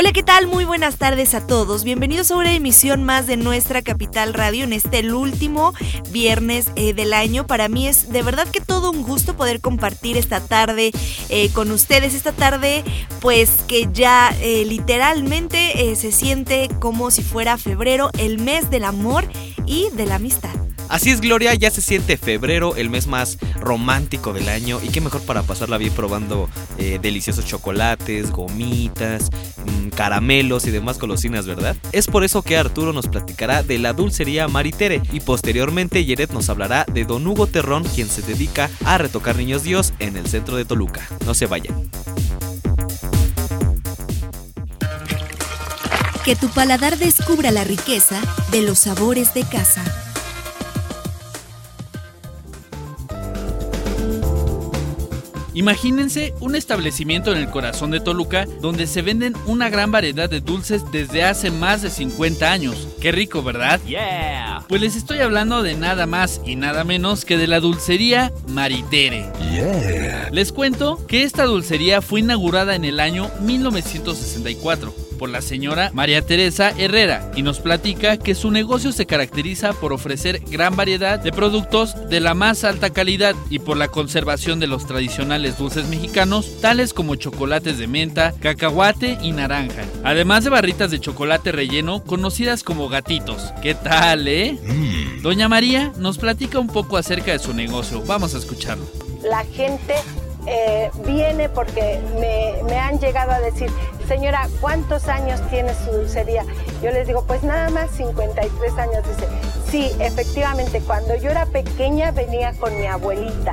Hola, ¿qué tal? Muy buenas tardes a todos. Bienvenidos a una emisión más de nuestra Capital Radio en este último viernes eh, del año. Para mí es de verdad que todo un gusto poder compartir esta tarde eh, con ustedes. Esta tarde, pues que ya eh, literalmente se siente como si fuera febrero, el mes del amor y de la amistad. Así es, Gloria, ya se siente febrero, el mes más romántico del año. Y qué mejor para pasarla bien probando eh, deliciosos chocolates, gomitas, mm, caramelos y demás golosinas, ¿verdad? Es por eso que Arturo nos platicará de la dulcería Maritere. Y posteriormente, Yeret nos hablará de Don Hugo Terrón, quien se dedica a retocar niños Dios en el centro de Toluca. No se vayan. Que tu paladar descubra la riqueza de los sabores de casa. Imagínense un establecimiento en el corazón de Toluca donde se venden una gran variedad de dulces desde hace más de 50 años. Qué rico, ¿verdad? Yeah. Pues les estoy hablando de nada más y nada menos que de la dulcería Maritere. Yeah. Les cuento que esta dulcería fue inaugurada en el año 1964 por la señora María Teresa Herrera y nos platica que su negocio se caracteriza por ofrecer gran variedad de productos de la más alta calidad y por la conservación de los tradicionales dulces mexicanos, tales como chocolates de menta, cacahuate y naranja, además de barritas de chocolate relleno conocidas como gatitos. ¿Qué tal, eh? Mm. Doña María nos platica un poco acerca de su negocio. Vamos a escucharlo. La gente eh, viene porque me, han llegado a decir, señora, ¿cuántos años tiene su dulcería? Yo les digo, pues nada más 53 años. Dice, sí, efectivamente, cuando yo era pequeña venía con mi abuelita.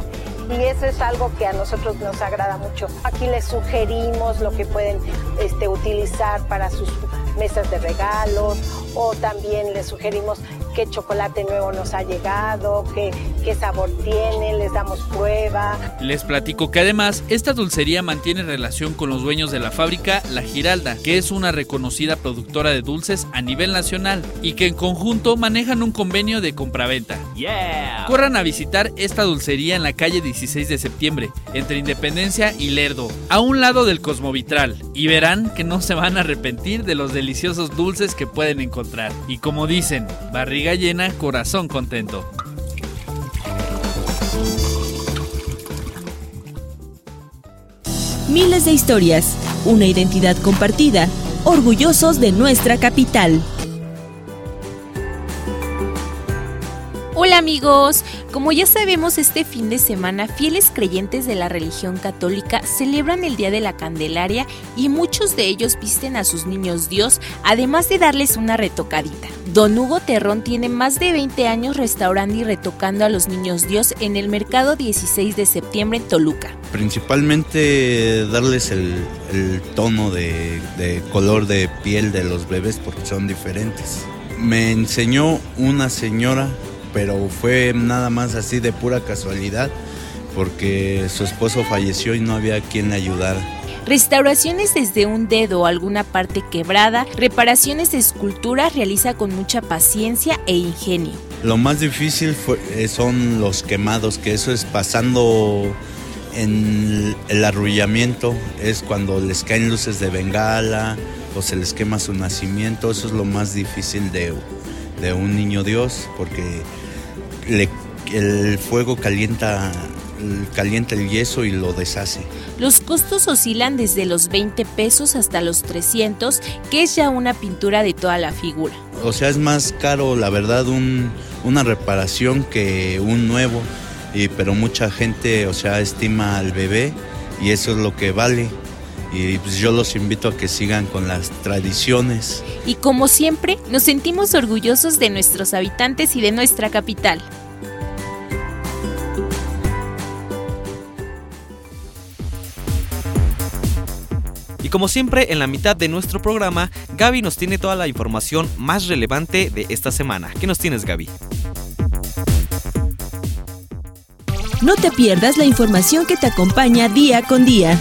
Y eso es algo que a nosotros nos agrada mucho. Aquí les sugerimos lo que pueden este, utilizar para sus mesas de regalos o también les sugerimos qué chocolate nuevo nos ha llegado, qué, qué sabor tiene, les damos prueba. Les platico que además esta dulcería mantiene relación con los dueños de la fábrica La Giralda, que es una reconocida productora de dulces a nivel nacional y que en conjunto manejan un convenio de compraventa. Yeah. Corran a visitar esta dulcería en la calle 16 de septiembre, entre Independencia y Lerdo, a un lado del Cosmovitral, y verán que no se van a arrepentir de los deliciosos dulces que pueden encontrar. Y como dicen, barriga llena, corazón contento. Miles de historias, una identidad compartida, orgullosos de nuestra capital. Amigos, como ya sabemos este fin de semana fieles creyentes de la religión católica celebran el Día de la Candelaria y muchos de ellos visten a sus niños Dios además de darles una retocadita. Don Hugo Terrón tiene más de 20 años restaurando y retocando a los niños Dios en el mercado 16 de septiembre en Toluca. Principalmente darles el, tono de color de piel de los bebés porque son diferentes. Me enseñó una señora pero fue nada más así de pura casualidad porque su esposo falleció y no había quien le ayudara. Restauraciones desde un dedo o alguna parte quebrada, reparaciones de esculturas realiza con mucha paciencia e ingenio. Lo más difícil eh, son los quemados, que eso es pasando en el arrullamiento, es cuando les caen luces de bengala o se les quema su nacimiento, eso es lo más difícil de, de un niño Dios, porque el fuego calienta, calienta el yeso y lo deshace. Los costos oscilan desde los 20 pesos hasta los 300, que es ya una pintura de toda la figura. O sea, es más caro, la verdad, una reparación que un nuevo, y, pero mucha gente, o sea, estima al bebé y eso es lo que vale y pues yo los invito a que sigan con las tradiciones. Y como siempre, nos sentimos orgullosos de nuestros habitantes y de nuestra capital. Como siempre, en la mitad de nuestro programa, Gaby nos tiene toda la información más relevante de esta semana. ¿Qué nos tienes, Gaby? No te pierdas la información que te acompaña día con día.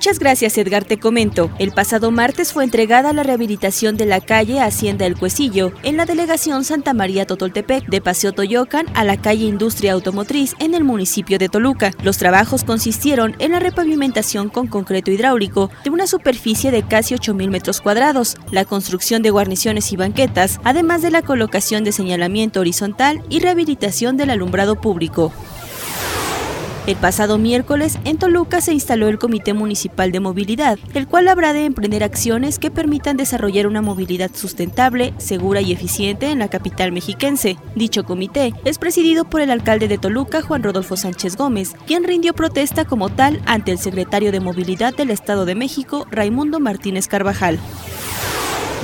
Muchas gracias Edgar, te comento. El pasado martes fue entregada la rehabilitación de la calle Hacienda El Cuecillo en la delegación Santa María Totoltepec de Paseo Toyocan a la calle Industria Automotriz en el municipio de Toluca. Los trabajos consistieron en la repavimentación con concreto hidráulico de una superficie de casi 8.000 metros cuadrados, la construcción de guarniciones y banquetas, además de la colocación de señalamiento horizontal y rehabilitación del alumbrado público. El pasado miércoles, en Toluca se instaló el Comité Municipal de Movilidad, el cual habrá de emprender acciones que permitan desarrollar una movilidad sustentable, segura y eficiente en la capital mexiquense. Dicho comité es presidido por el alcalde de Toluca, Juan Rodolfo Sánchez Gómez, quien rindió protesta como tal ante el secretario de Movilidad del Estado de México, Raimundo Martínez Carvajal.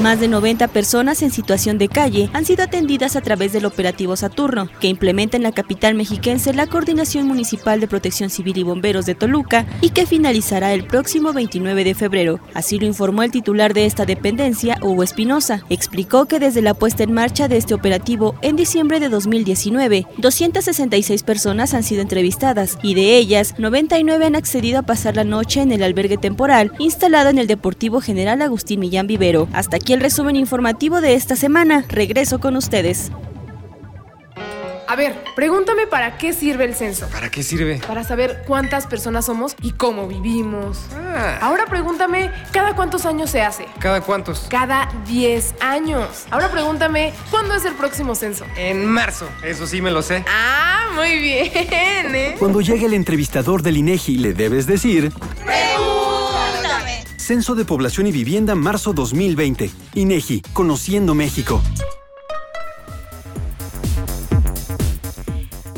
Más de 90 personas en situación de calle han sido atendidas a través del operativo Saturno, que implementa en la capital mexiquense la Coordinación Municipal de Protección Civil y Bomberos de Toluca y que finalizará el próximo 29 de febrero. Así lo informó el titular de esta dependencia, Hugo Espinosa. Explicó que desde la puesta en marcha de este operativo en diciembre de 2019, 266 personas han sido entrevistadas y de ellas 99 han accedido a pasar la noche en el albergue temporal instalado en el Deportivo General Agustín Millán Vivero. Hasta aquí el resumen informativo de esta semana. Regreso con ustedes. A ver, pregúntame para qué sirve el censo. ¿Para qué sirve? Para saber cuántas personas somos y cómo vivimos. Ah. Ahora pregúntame, ¿cada cuántos años se hace? ¿Cada cuántos? Cada 10 años. Ahora pregúntame, ¿cuándo es el próximo censo? En marzo. Eso sí me lo sé. Ah, muy bien, ¿eh? Cuando llegue el entrevistador del INEGI, le debes decir... Censo de Población y Vivienda marzo 2020. INEGI, Conociendo México.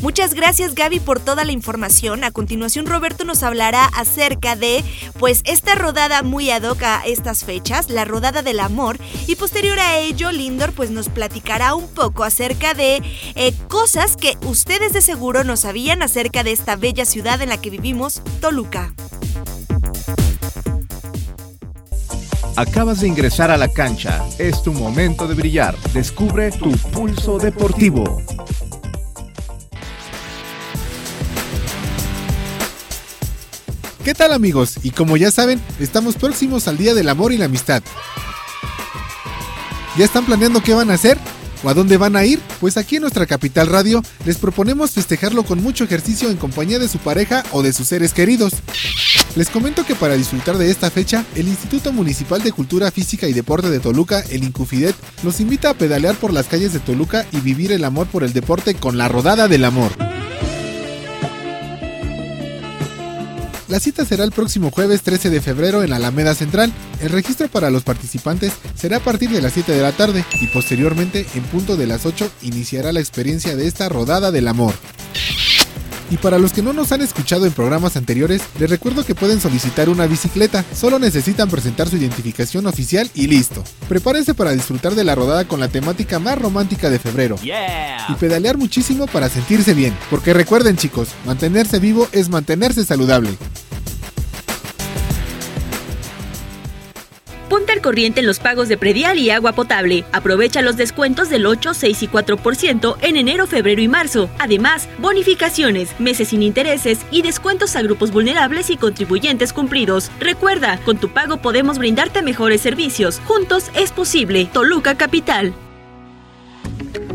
Muchas gracias Gaby por toda la información. A continuación Roberto nos hablará acerca de pues esta rodada muy ad hoc a estas fechas, la rodada del amor y posterior a ello Lindor pues nos platicará un poco acerca de eh, cosas que ustedes de seguro no sabían acerca de esta bella ciudad en la que vivimos, Toluca. Acabas de ingresar a la cancha. Es tu momento de brillar. Descubre tu pulso deportivo. ¿Qué tal amigos? Y como ya saben, estamos próximos al Día del Amor y la Amistad. ¿Ya están planeando qué van a hacer? ¿O a dónde van a ir? Pues aquí en nuestra capital radio les proponemos festejarlo con mucho ejercicio en compañía de su pareja o de sus seres queridos. Les comento que para disfrutar de esta fecha, el Instituto Municipal de Cultura Física y Deporte de Toluca, el Incufidet, los invita a pedalear por las calles de Toluca y vivir el amor por el deporte con la Rodada del Amor. La cita será el próximo jueves 13 de febrero en la Alameda Central. El registro para los participantes será a partir de las 7 de la tarde y posteriormente, en punto de las 8, iniciará la experiencia de esta rodada del amor. Y para los que no nos han escuchado en programas anteriores, les recuerdo que pueden solicitar una bicicleta, solo necesitan presentar su identificación oficial y listo. Prepárense para disfrutar de la rodada con la temática más romántica de febrero. Y pedalear muchísimo para sentirse bien, porque recuerden chicos, mantenerse vivo es mantenerse saludable. Corriente en los pagos de predial y agua potable. Aprovecha los descuentos del 8, 6 y 4% en enero, febrero y marzo. Además, bonificaciones, meses sin intereses y descuentos a grupos vulnerables y contribuyentes cumplidos. Recuerda, con tu pago podemos brindarte mejores servicios. Juntos es posible. Toluca Capital.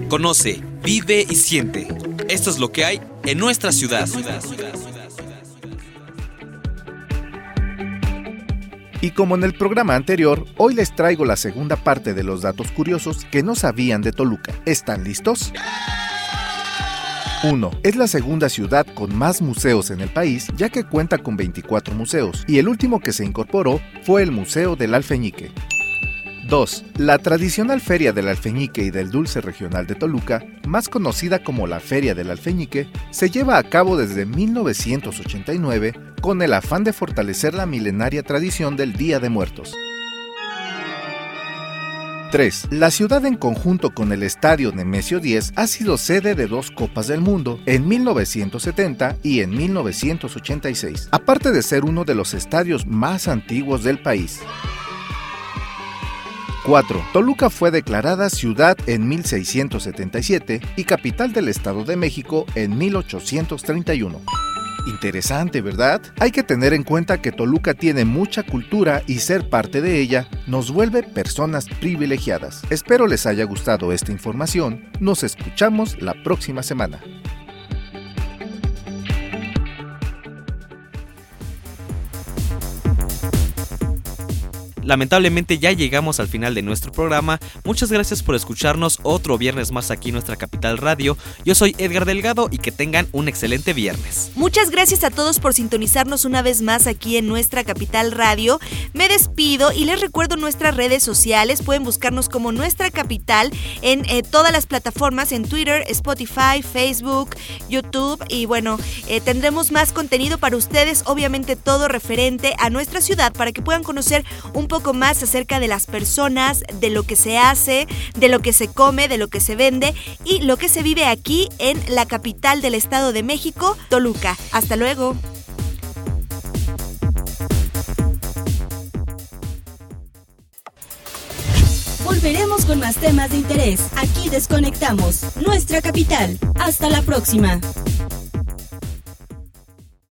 Conoce, vive y siente. Esto es lo que hay en nuestra ciudad. Y como en el programa anterior, hoy les traigo la segunda parte de los datos curiosos que no sabían de Toluca. ¿Están listos? 1. Es la segunda ciudad con más museos en el país, ya que cuenta con 24 museos, y el último que se incorporó fue el Museo del Alfeñique. 2. La tradicional Feria del Alfeñique y del Dulce Regional de Toluca, más conocida como la Feria del Alfeñique, se lleva a cabo desde 1989 con el afán de fortalecer la milenaria tradición del Día de Muertos. 3. La ciudad en conjunto con el Estadio Nemesio 10 ha sido sede de dos Copas del Mundo, en 1970 y en 1986, aparte de ser uno de los estadios más antiguos del país. 4. Toluca fue declarada ciudad en 1677 y capital del Estado de México en 1831. Interesante, ¿verdad? Hay que tener en cuenta que Toluca tiene mucha cultura y ser parte de ella nos vuelve personas privilegiadas. Espero les haya gustado esta información. Nos escuchamos la próxima semana. Lamentablemente ya llegamos al final de nuestro programa. Muchas gracias por escucharnos otro viernes más aquí en nuestra capital radio. Yo soy Edgar Delgado y que tengan un excelente viernes. Muchas gracias a todos por sintonizarnos una vez más aquí en nuestra capital radio. Me despido y les recuerdo nuestras redes sociales. Pueden buscarnos como nuestra capital en eh, todas las plataformas, en Twitter, Spotify, Facebook, YouTube. Y bueno, eh, tendremos más contenido para ustedes, obviamente todo referente a nuestra ciudad para que puedan conocer un poco más acerca de las personas, de lo que se hace, de lo que se come, de lo que se vende y lo que se vive aquí en la capital del Estado de México, Toluca. Hasta luego. Volveremos con más temas de interés. Aquí desconectamos nuestra capital. Hasta la próxima.